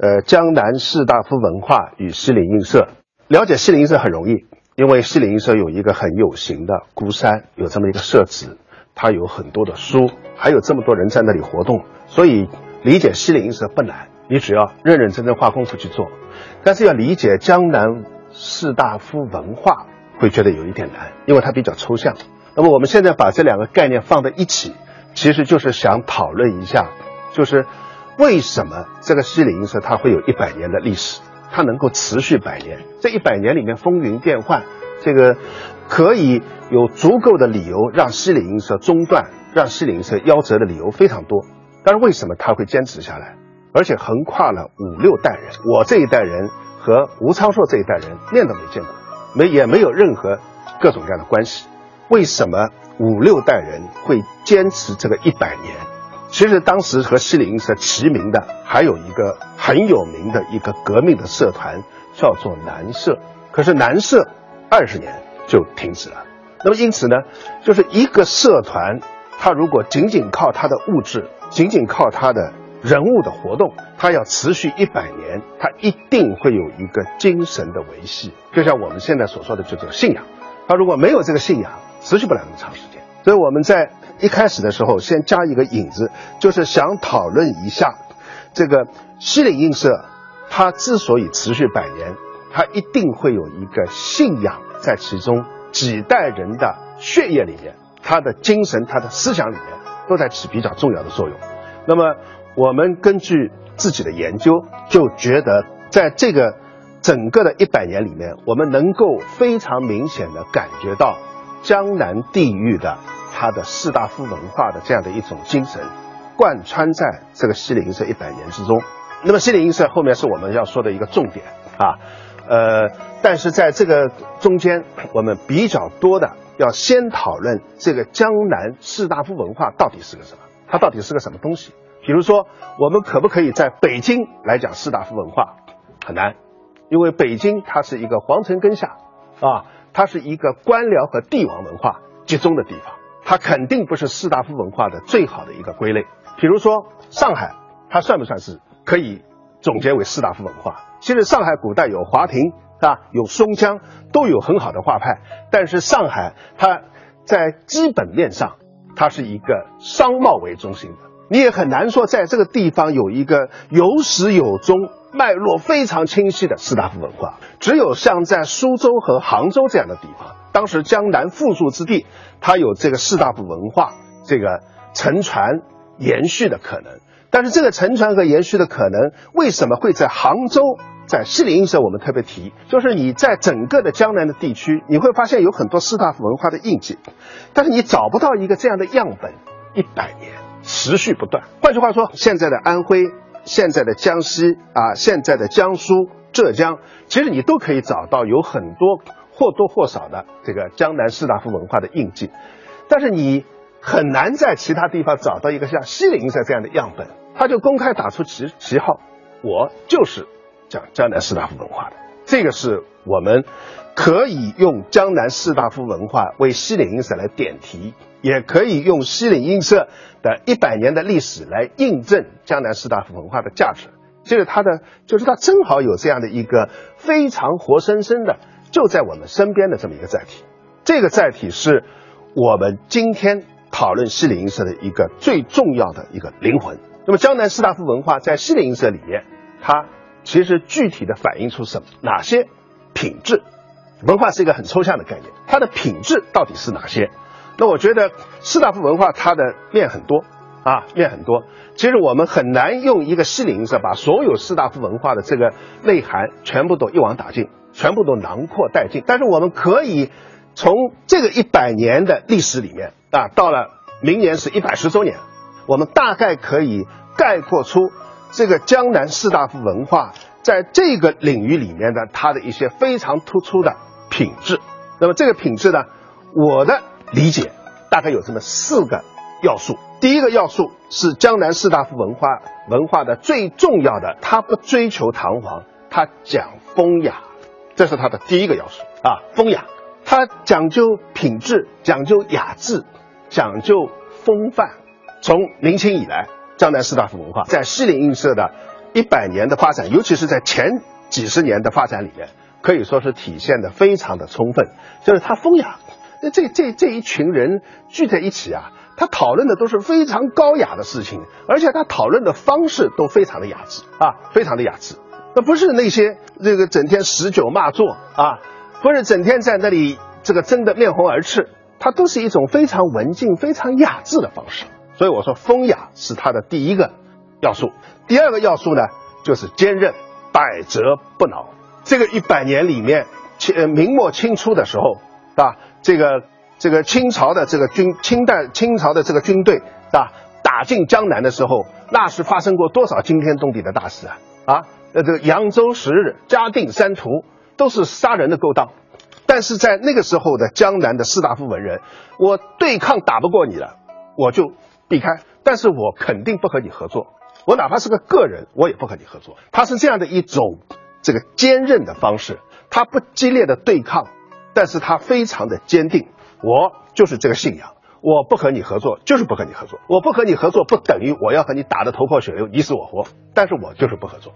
呃，江南士大夫文化与西泠印社。了解西泠印社很容易，因为西泠印社有一个很有形的孤山，有这么一个社址，它有很多的书，还有这么多人在那里活动，所以理解西泠印社不难，你只要认认真真花功夫去做。但是要理解江南士大夫文化，会觉得有一点难，因为它比较抽象。那么我们现在把这两个概念放在一起，其实就是想讨论一下，就是为什么这个西泠印社它会有一百年的历史。它能够持续百年，这一百年里面风云变幻，这个可以有足够的理由让西泠印社中断，让西泠印社夭折的理由非常多。但是为什么他会坚持下来，而且横跨了五六代人？我这一代人和吴昌硕这一代人面都没见过，没也没有任何各种各样的关系。为什么五六代人会坚持这个一百年？其实当时和西泠印社齐名的还有一个很有名的一个革命的社团，叫做南社。可是南社二十年就停止了。那么因此呢，就是一个社团，它如果仅仅靠它的物质，仅仅靠它的人物的活动，它要持续一百年，它一定会有一个精神的维系。就像我们现在所说的这种信仰，它如果没有这个信仰，持续不了那么长时间。所以我们在。一开始的时候，先加一个引子，就是想讨论一下，这个西泠印社，它之所以持续百年，它一定会有一个信仰在其中，几代人的血液里面，他的精神、他的思想里面，都在起比较重要的作用。那么，我们根据自己的研究，就觉得在这个整个的一百年里面，我们能够非常明显的感觉到江南地域的。他的士大夫文化的这样的一种精神，贯穿在这个西泠印社一百年之中。那么西泠印社后面是我们要说的一个重点啊，呃，但是在这个中间，我们比较多的要先讨论这个江南士大夫文化到底是个什么，它到底是个什么东西？比如说，我们可不可以在北京来讲士大夫文化？很难，因为北京它是一个皇城根下啊，它是一个官僚和帝王文化集中的地方。它肯定不是士大夫文化的最好的一个归类。比如说上海，它算不算是可以总结为士大夫文化？其实上海古代有华亭啊，有松江，都有很好的画派。但是上海它在基本面上，它是一个商贸为中心的，你也很难说在这个地方有一个有始有终、脉络非常清晰的士大夫文化。只有像在苏州和杭州这样的地方。当时江南富庶之地，它有这个士大夫文化这个沉传延续的可能。但是这个沉传和延续的可能，为什么会在杭州、在西泠印社？我们特别提，就是你在整个的江南的地区，你会发现有很多士大夫文化的印记，但是你找不到一个这样的样本，一百年持续不断。换句话说，现在的安徽、现在的江西啊、现在的江苏、浙江，其实你都可以找到有很多。或多或少的这个江南士大夫文化的印记，但是你很难在其他地方找到一个像西泠印社这样的样本，他就公开打出旗旗号，我就是讲江南士大夫文化的。这个是我们可以用江南士大夫文化为西泠印社来点题，也可以用西泠印社的一百年的历史来印证江南士大夫文化的价值。就是它的，就是它正好有这样的一个非常活生生的。就在我们身边的这么一个载体，这个载体是我们今天讨论西泠印社的一个最重要的一个灵魂。那么江南士大夫文化在西泠印社里面，它其实具体的反映出什么？哪些品质？文化是一个很抽象的概念，它的品质到底是哪些？那我觉得士大夫文化它的面很多啊，面很多。其实我们很难用一个西泠印社把所有士大夫文化的这个内涵全部都一网打尽。全部都囊括殆尽，但是我们可以从这个一百年的历史里面啊，到了明年是一百十周年，我们大概可以概括出这个江南士大夫文化在这个领域里面的它的一些非常突出的品质。那么这个品质呢，我的理解大概有这么四个要素。第一个要素是江南士大夫文化文化的最重要的，他不追求堂皇，他讲风雅。这是他的第一个要素啊，风雅，他讲究品质，讲究雅致，讲究风范。从明清以来，江南士大夫文化在西泠印社的一百年的发展，尤其是在前几十年的发展里面，可以说是体现的非常的充分。就是他风雅，那这这这一群人聚在一起啊，他讨论的都是非常高雅的事情，而且他讨论的方式都非常的雅致啊，非常的雅致。那不是那些这个整天使酒骂作啊，不是整天在那里这个争得面红耳赤，它都是一种非常文静、非常雅致的方式。所以我说，风雅是它的第一个要素。第二个要素呢，就是坚韧、百折不挠。这个一百年里面，清明末清初的时候，啊，这个这个清朝的这个军，清代清朝的这个军队，啊，打进江南的时候，那是发生过多少惊天动地的大事啊！啊，呃，这个扬州十日、嘉定三屠，都是杀人的勾当。但是在那个时候的江南的士大夫文人，我对抗打不过你了，我就。避开，但是我肯定不和你合作。我哪怕是个个人，我也不和你合作。他是这样的一种这个坚韧的方式，他不激烈的对抗，但是他非常的坚定。我就是这个信仰，我不和你合作，就是不和你合作。我不和你合作，不等于我要和你打得头破血流，你死我活。但是我就是不合作。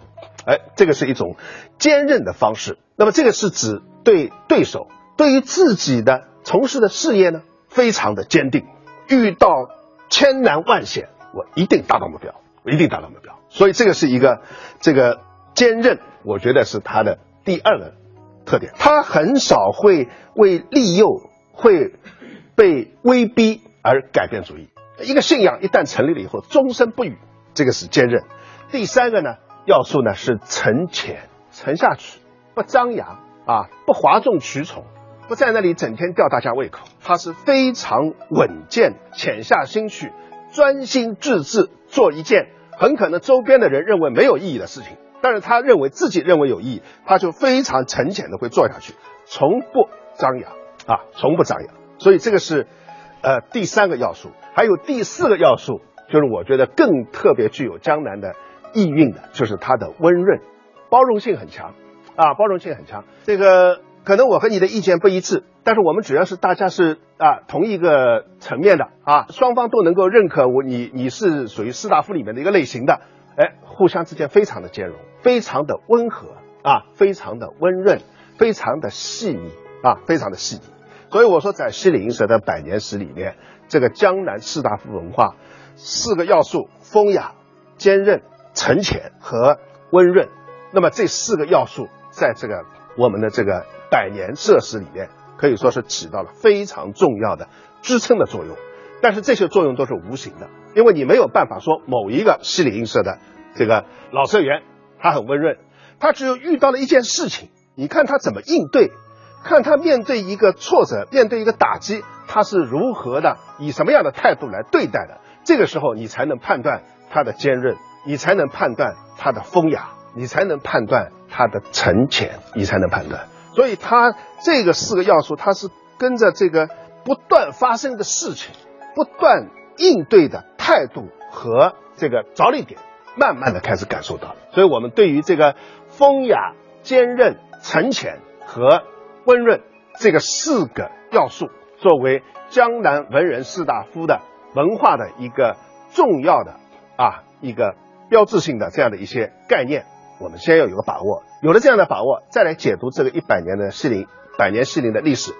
哎，这个是一种坚韧的方式。那么这个是指对对手，对于自己的从事的事业呢，非常的坚定。遇到千难万险，我一定达到目标，我一定达到目标。所以这个是一个这个坚韧，我觉得是他的第二个特点。他很少会为利诱、会被威逼而改变主意。一个信仰一旦成立了以后，终身不渝，这个是坚韧。第三个呢要素呢是沉潜，沉下去，不张扬啊，不哗众取宠。不在那里整天吊大家胃口，他是非常稳健、潜下心去、专心致志做一件很可能周边的人认为没有意义的事情，但是他认为自己认为有意义，他就非常沉潜的会做下去，从不张扬啊，从不张扬。所以这个是呃第三个要素，还有第四个要素，就是我觉得更特别具有江南的意蕴的，就是他的温润，包容性很强啊，包容性很强，这个。可能我和你的意见不一致，但是我们主要是大家是啊同一个层面的啊，双方都能够认可我你你是属于士大夫里面的一个类型的，哎，互相之间非常的兼容，非常的温和啊，非常的温润，非常的细腻啊，非常的细腻。所以我说，在西里银蛇的百年史里面，这个江南士大夫文化四个要素：风雅、坚韧、沉潜和温润。那么这四个要素在这个我们的这个。百年设施里面可以说是起到了非常重要的支撑的作用，但是这些作用都是无形的，因为你没有办法说某一个西里印社的这个老社员他很温润，他只有遇到了一件事情，你看他怎么应对，看他面对一个挫折，面对一个打击，他是如何的以什么样的态度来对待的，这个时候你才能判断他的坚韧，你才能判断他的风雅，你才能判断他的沉潜，你才能判断。所以，他这个四个要素，它是跟着这个不断发生的事情、不断应对的态度和这个着力点，慢慢的开始感受到。所以我们对于这个风雅、坚韧、沉潜和温润这个四个要素，作为江南文人士大夫的文化的一个重要的啊一个标志性的这样的一些概念。我们先要有个把握，有了这样的把握，再来解读这个一百年的西陵，百年西陵的历史，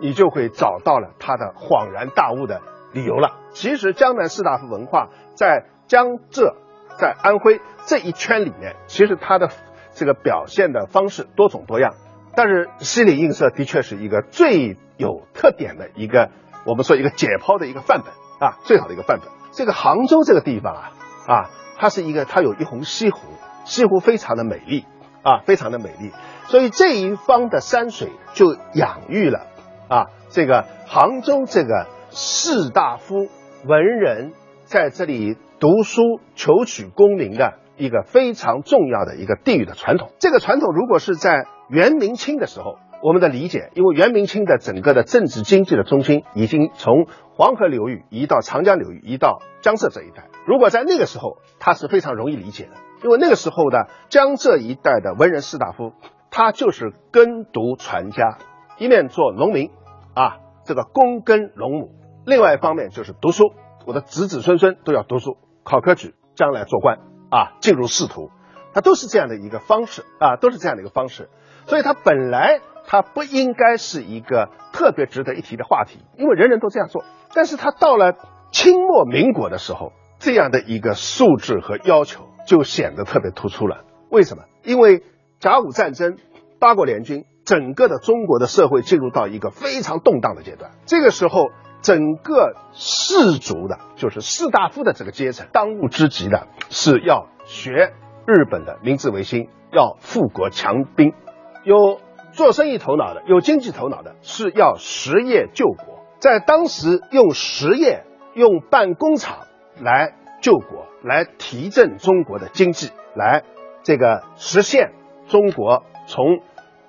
你就会找到了他的恍然大悟的理由了。其实江南士大夫文化在江浙、在安徽这一圈里面，其实它的这个表现的方式多种多样，但是西里印社的确是一个最有特点的一个，我们说一个解剖的一个范本啊，最好的一个范本。这个杭州这个地方啊，啊，它是一个，它有一泓西湖。西湖非常的美丽啊，非常的美丽，所以这一方的山水就养育了啊这个杭州这个士大夫文人在这里读书求取功名的一个非常重要的一个地域的传统。这个传统如果是在元明清的时候，我们的理解，因为元明清的整个的政治经济的中心已经从黄河流域移到长江流域，移到江浙这一带。如果在那个时候，它是非常容易理解的。因为那个时候的江浙一带的文人士大夫，他就是耕读传家，一面做农民，啊，这个躬耕农亩；另外一方面就是读书，我的子子孙孙都要读书，考科举，将来做官，啊，进入仕途。它都是这样的一个方式啊，都是这样的一个方式。所以它本来它不应该是一个特别值得一提的话题，因为人人都这样做。但是它到了清末民国的时候，这样的一个素质和要求就显得特别突出了。为什么？因为甲午战争、八国联军，整个的中国的社会进入到一个非常动荡的阶段。这个时候，整个士族的，就是士大夫的这个阶层，当务之急的是要学。日本的明治维新要富国强兵，有做生意头脑的，有经济头脑的，是要实业救国。在当时，用实业、用办工厂来救国，来提振中国的经济，来这个实现中国从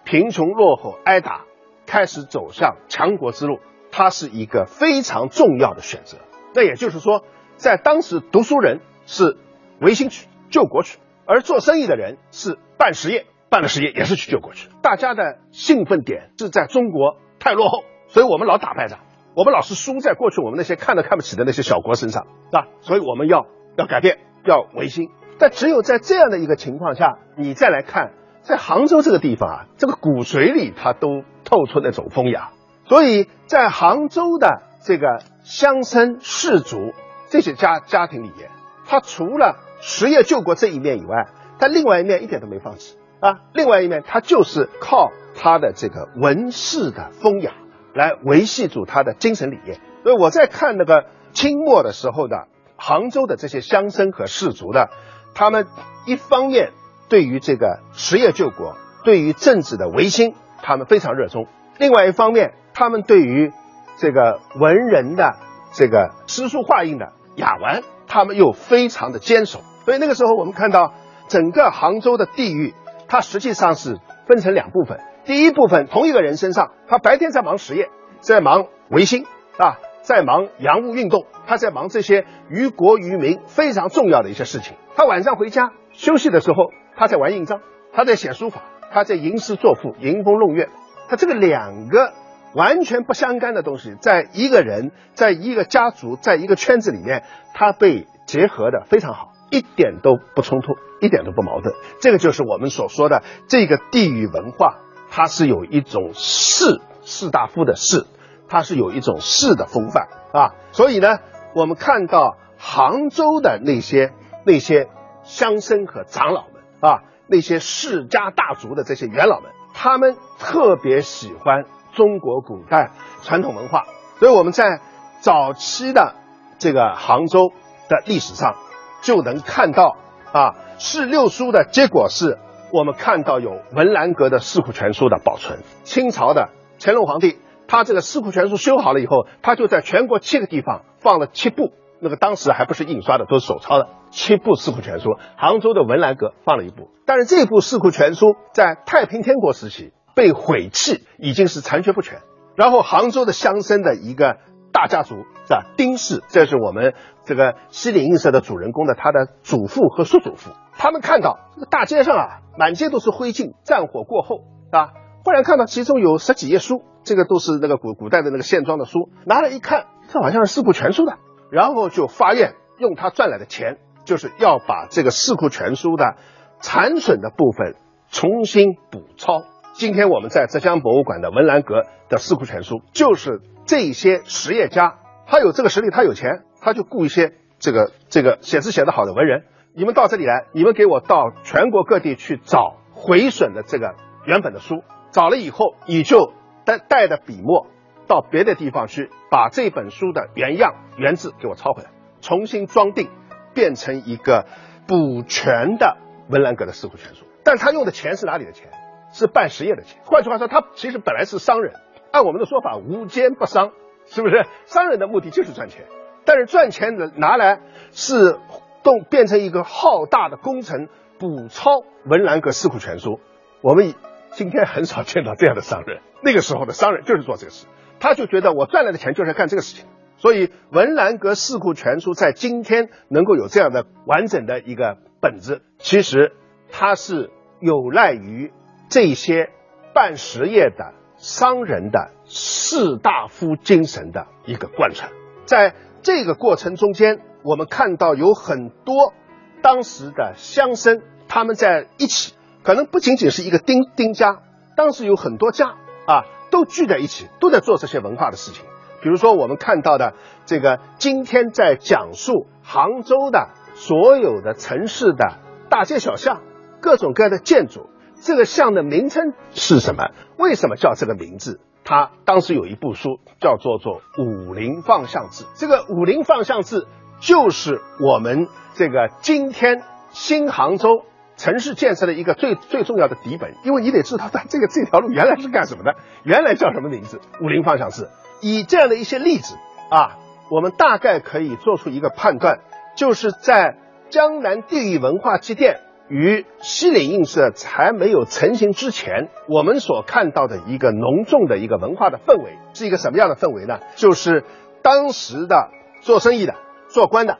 贫穷落后挨打开始走向强国之路，它是一个非常重要的选择。那也就是说，在当时，读书人是维新去救国去。而做生意的人是办实业，办了实业也是去救国去。大家的兴奋点是在中国太落后，所以我们老打败仗，我们老是输在过去我们那些看都看不起的那些小国身上，是吧？所以我们要要改变，要维新。但只有在这样的一个情况下，你再来看，在杭州这个地方啊，这个骨髓里它都透出那种风雅。所以在杭州的这个乡绅士族这些家家庭里面，他除了实业救国这一面以外，他另外一面一点都没放弃啊！另外一面，他就是靠他的这个文士的风雅来维系住他的精神理念。所以我在看那个清末的时候的杭州的这些乡绅和士族的，他们一方面对于这个实业救国、对于政治的维新，他们非常热衷；另外一方面，他们对于这个文人的这个诗书画印的雅玩，他们又非常的坚守。所以那个时候，我们看到整个杭州的地域，它实际上是分成两部分。第一部分，同一个人身上，他白天在忙实业，在忙维新啊，在忙洋务运动，他在忙这些于国于民非常重要的一些事情。他晚上回家休息的时候，他在玩印章，他在写书法，他在吟诗作赋、吟风弄月。他这个两个完全不相干的东西，在一个人、在一个家族、在一个圈子里面，它被结合的非常好。一点都不冲突，一点都不矛盾。这个就是我们所说的这个地域文化，它是有一种士士大夫的士，它是有一种士的风范啊。所以呢，我们看到杭州的那些那些乡绅和长老们啊，那些世家大族的这些元老们，他们特别喜欢中国古代传统文化。所以我们在早期的这个杭州的历史上。就能看到啊，是六书的结果是，我们看到有文澜阁的《四库全书》的保存。清朝的乾隆皇帝，他这个《四库全书》修好了以后，他就在全国七个地方放了七部，那个当时还不是印刷的，都是手抄的七部《四库全书》。杭州的文澜阁放了一部，但是这部《四库全书》在太平天国时期被毁弃，已经是残缺不全。然后杭州的乡绅的一个。大家族是吧？丁氏，这是我们这个西泠印社的主人公的他的祖父和叔祖父。他们看到这个大街上啊，满街都是灰烬，战火过后啊，忽然看到其中有十几页书，这个都是那个古古代的那个线装的书，拿来一看，这好像是《四库全书》的，然后就发愿用他赚来的钱，就是要把这个《四库全书》的残损的部分重新补抄。今天我们在浙江博物馆的文澜阁的《四库全书》，就是。这些实业家，他有这个实力，他有钱，他就雇一些这个这个写字写得好的文人。你们到这里来，你们给我到全国各地去找毁损的这个原本的书，找了以后，你就带带着笔墨到别的地方去，把这本书的原样原字给我抄回来，重新装订，变成一个补全的文澜阁的四库全书。但是他用的钱是哪里的钱？是办实业的钱。换句话说，他其实本来是商人。按我们的说法，无奸不商，是不是？商人的目的就是赚钱，但是赚钱的拿来是动变成一个浩大的工程，补抄文澜阁四库全书。我们今天很少见到这样的商人。那个时候的商人就是做这个事，他就觉得我赚来的钱就是干这个事情。所以文澜阁四库全书在今天能够有这样的完整的一个本子，其实它是有赖于这些办实业的。商人的士大夫精神的一个贯穿，在这个过程中间，我们看到有很多当时的乡绅，他们在一起，可能不仅仅是一个丁丁家，当时有很多家啊，都聚在一起，都在做这些文化的事情。比如说我们看到的这个，今天在讲述杭州的所有的城市的大街小巷，各种各样的建筑，这个像的名称是什么？为什么叫这个名字？他当时有一部书叫做做《武林放相志》，这个《武林放相志》就是我们这个今天新杭州城市建设的一个最最重要的底本，因为你得知道它这个这条路原来是干什么的，原来叫什么名字，《武林放相志》。以这样的一些例子啊，我们大概可以做出一个判断，就是在江南地域文化积淀与西泠印社还没有成型之前，我们所看到的一个浓重的一个文化的氛围是一个什么样的氛围呢？就是当时的做生意的、做官的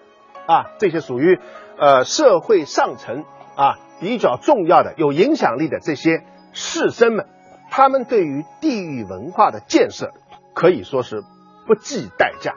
啊，这些属于呃社会上层啊比较重要的、有影响力的这些士绅们，他们对于地域文化的建设。可以说是不计代价，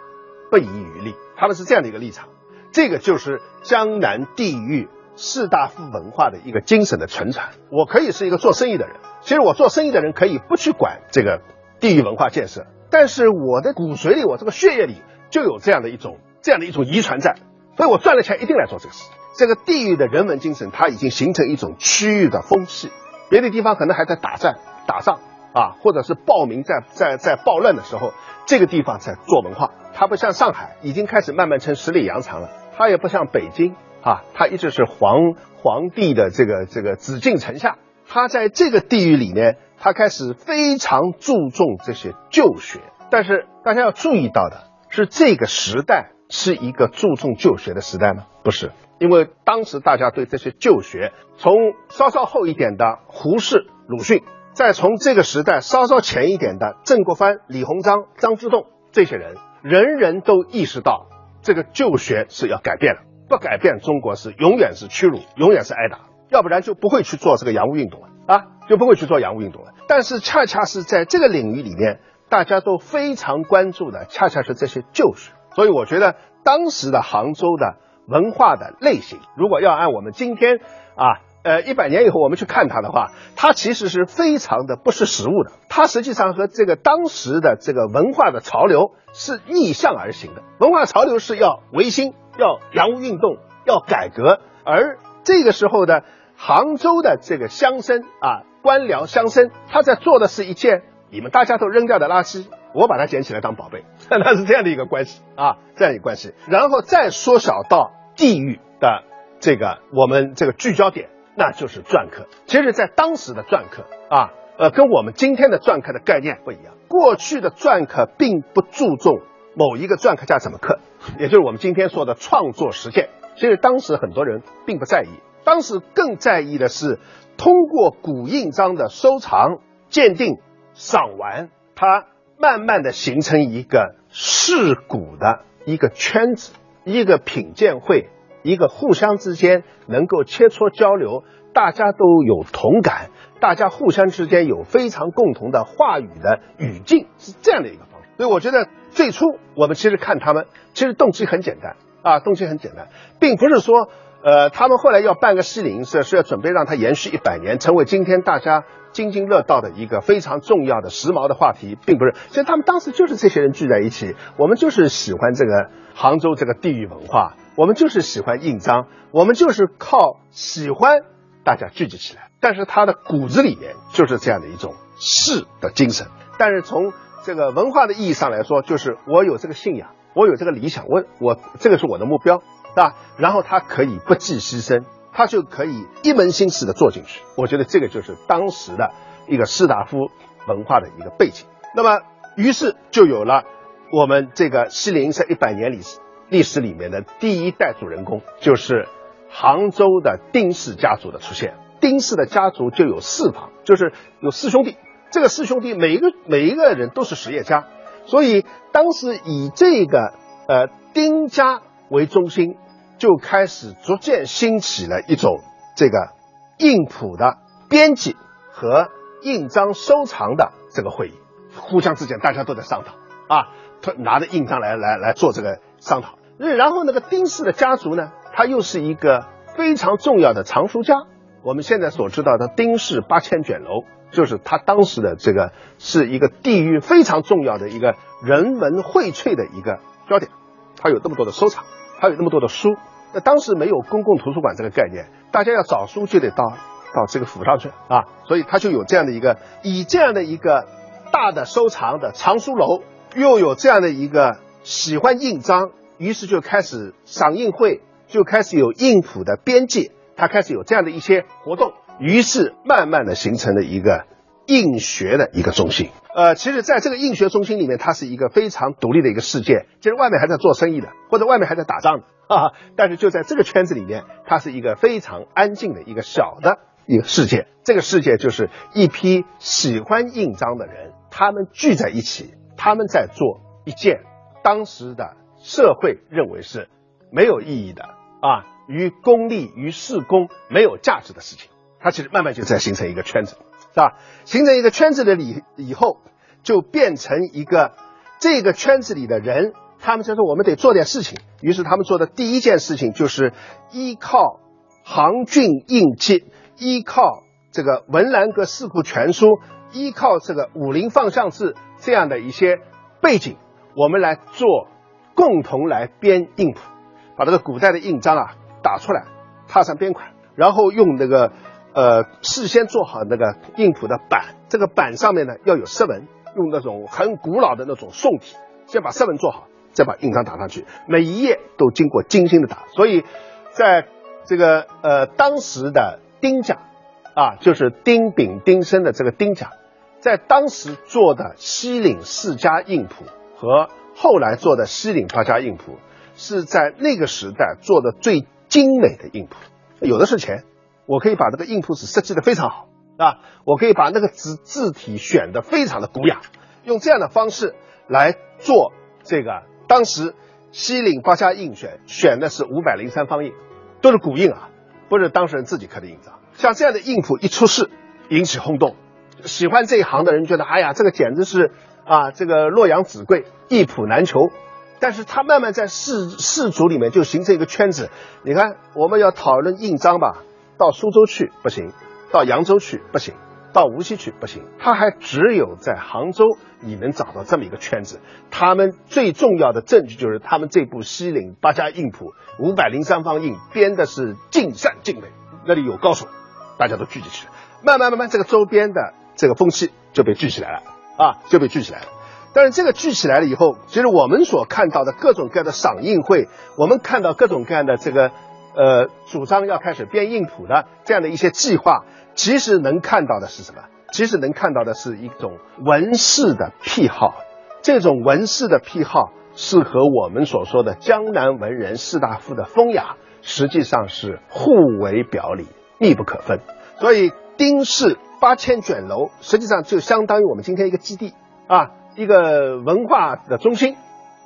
不遗余力，他们是这样的一个立场。这个就是江南地域士大夫文化的一个精神的存传。我可以是一个做生意的人，其实我做生意的人可以不去管这个地域文化建设，但是我的骨髓里，我这个血液里就有这样的一种这样的一种遗传在，所以我赚了钱一定来做这个事。这个地域的人文精神，它已经形成一种区域的风气，别的地方可能还在打战打仗。啊，或者是暴民在在在暴乱的时候，这个地方在做文化。它不像上海，已经开始慢慢成十里洋场了。它也不像北京啊，他一直是皇皇帝的这个这个紫禁城下。他在这个地域里面，他开始非常注重这些旧学。但是大家要注意到的是，这个时代是一个注重旧学的时代吗？不是，因为当时大家对这些旧学，从稍稍后一点的胡适、鲁迅。再从这个时代稍稍前一点的曾国藩、李鸿章、张之洞这些人，人人都意识到这个旧学是要改变了，不改变中国是永远是屈辱，永远是挨打，要不然就不会去做这个洋务运动了啊，就不会去做洋务运动了。但是恰恰是在这个领域里面，大家都非常关注的，恰恰是这些旧学。所以我觉得当时的杭州的文化的类型，如果要按我们今天啊。呃，一百年以后我们去看它的话，它其实是非常的不识时务的。它实际上和这个当时的这个文化的潮流是逆向而行的。文化潮流是要维新、要洋务运动、要改革，而这个时候的杭州的这个乡绅啊，官僚乡绅，他在做的是一件你们大家都扔掉的垃圾，我把它捡起来当宝贝，那是这样的一个关系啊，这样一个关系。然后再缩小到地域的这个我们这个聚焦点。那就是篆刻。其实，在当时的篆刻啊，呃，跟我们今天的篆刻的概念不一样。过去的篆刻并不注重某一个篆刻家怎么刻，也就是我们今天说的创作实践。其实当时很多人并不在意，当时更在意的是通过古印章的收藏、鉴定、赏玩，它慢慢的形成一个世古的一个圈子，一个品鉴会。一个互相之间能够切磋交流，大家都有同感，大家互相之间有非常共同的话语的语境，是这样的一个。所以我觉得最初我们其实看他们，其实动机很简单啊，动机很简单，并不是说，呃，他们后来要办个西泠社，是要准备让它延续一百年，成为今天大家津津乐道的一个非常重要的时髦的话题，并不是。其实他们当时就是这些人聚在一起，我们就是喜欢这个杭州这个地域文化。我们就是喜欢印章，我们就是靠喜欢大家聚集起来。但是他的骨子里面就是这样的一种士的精神。但是从这个文化的意义上来说，就是我有这个信仰，我有这个理想，我我这个是我的目标，是吧？然后他可以不计牺牲，他就可以一门心思的做进去。我觉得这个就是当时的一个士大夫文化的一个背景。那么，于是就有了我们这个西泠社一百年历史。历史里面的第一代主人公就是杭州的丁氏家族的出现。丁氏的家族就有四房，就是有四兄弟。这个四兄弟每一个每一个人都是实业家，所以当时以这个呃丁家为中心，就开始逐渐兴起了一种这个印谱的编辑和印章收藏的这个会议。互相之间大家都在商讨啊，他拿着印章来来来做这个。商讨，然后那个丁氏的家族呢，他又是一个非常重要的藏书家我们现在所知道的丁氏八千卷楼，就是他当时的这个是一个地域非常重要的一个人文荟萃的一个焦点。他有那么多的收藏，他有那么多的书。那当时没有公共图书馆这个概念，大家要找书就得到到这个府上去啊，所以他就有这样的一个以这样的一个大的收藏的藏书楼，又有这样的一个喜欢印章，于是就开始赏印会，就开始有印谱的编辑，他开始有这样的一些活动，于是慢慢的形成了一个印学的一个中心。呃，其实，在这个印学中心里面，它是一个非常独立的一个世界，就是外面还在做生意的，或者外面还在打仗的 啊。但是就在这个圈子里面，它是一个非常安静的一个小的一个世界。这个世界就是一批喜欢印章的人，他们聚在一起，他们在做一件当时的社会认为是没有意义的啊，于功利、与事功没有价值的事情。它其实慢慢就在形成一个圈子。是吧？形成一个圈子的里以后，就变成一个这个圈子里的人，他们就说我们得做点事情。于是他们做的第一件事情就是依靠杭郡印记，依靠这个文澜阁四库全书，依靠这个武林放相志这样的一些背景，我们来做，共同来编印谱，把这个古代的印章啊打出来，踏上边款，然后用那个。呃，事先做好那个印谱的板，这个板上面呢要有色纹，用那种很古老的那种宋体，先把色纹做好，再把印章打上去，每一页都经过精心的打。所以，在这个呃当时的丁甲，啊，就是丁丙丁申的这个丁甲，在当时做的西岭四家印谱和后来做的西岭八家印谱，是在那个时代做的最精美的印谱，有的是钱。我可以把这个印谱纸设计的非常好，啊，我可以把那个字字体选的非常的古雅，用这样的方式来做这个。当时西岭八家印选选的是五百零三方印，都是古印啊，不是当事人自己刻的印章。像这样的印谱一出世，引起轰动，喜欢这一行的人觉得，哎呀，这个简直是啊，这个洛阳纸贵，一谱难求。但是他慢慢在世世族里面就形成一个圈子。你看，我们要讨论印章吧。到苏州去不行，到扬州去不行，到无锡去不行，他还只有在杭州你能找到这么一个圈子。他们最重要的证据就是他们这部西岭八家印谱五百零三方印编的是尽善尽美，那里有高手，大家都聚集起来，慢慢慢慢这个周边的这个风气就被聚起来了啊，就被聚起来了。但是这个聚起来了以后，其实我们所看到的各种各样的赏印会，我们看到各种各样的这个。呃，主张要开始编印谱的这样的一些计划，其实能看到的是什么？其实能看到的是一种文士的癖好。这种文士的癖好是和我们所说的江南文人士大夫的风雅，实际上是互为表里，密不可分。所以丁氏八千卷楼，实际上就相当于我们今天一个基地啊，一个文化的中心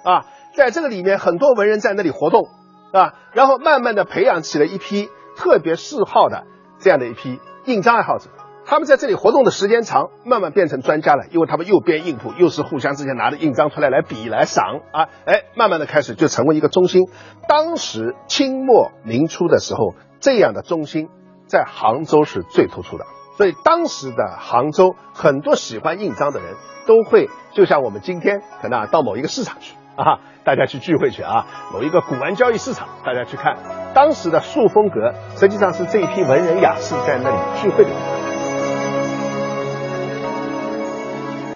啊，在这个里面，很多文人在那里活动。啊，然后慢慢的培养起了一批特别嗜好的这样的一批印章爱好者，他们在这里活动的时间长，慢慢变成专家了，因为他们又编印谱，又是互相之间拿着印章出来来比来赏啊，哎，慢慢的开始就成为一个中心。当时清末明初的时候，这样的中心在杭州是最突出的，所以当时的杭州很多喜欢印章的人都会，就像我们今天可能啊到某一个市场去。啊，大家去聚会去啊！某一个古玩交易市场，大家去看当时的塑风阁，实际上是这一批文人雅士在那里聚会的。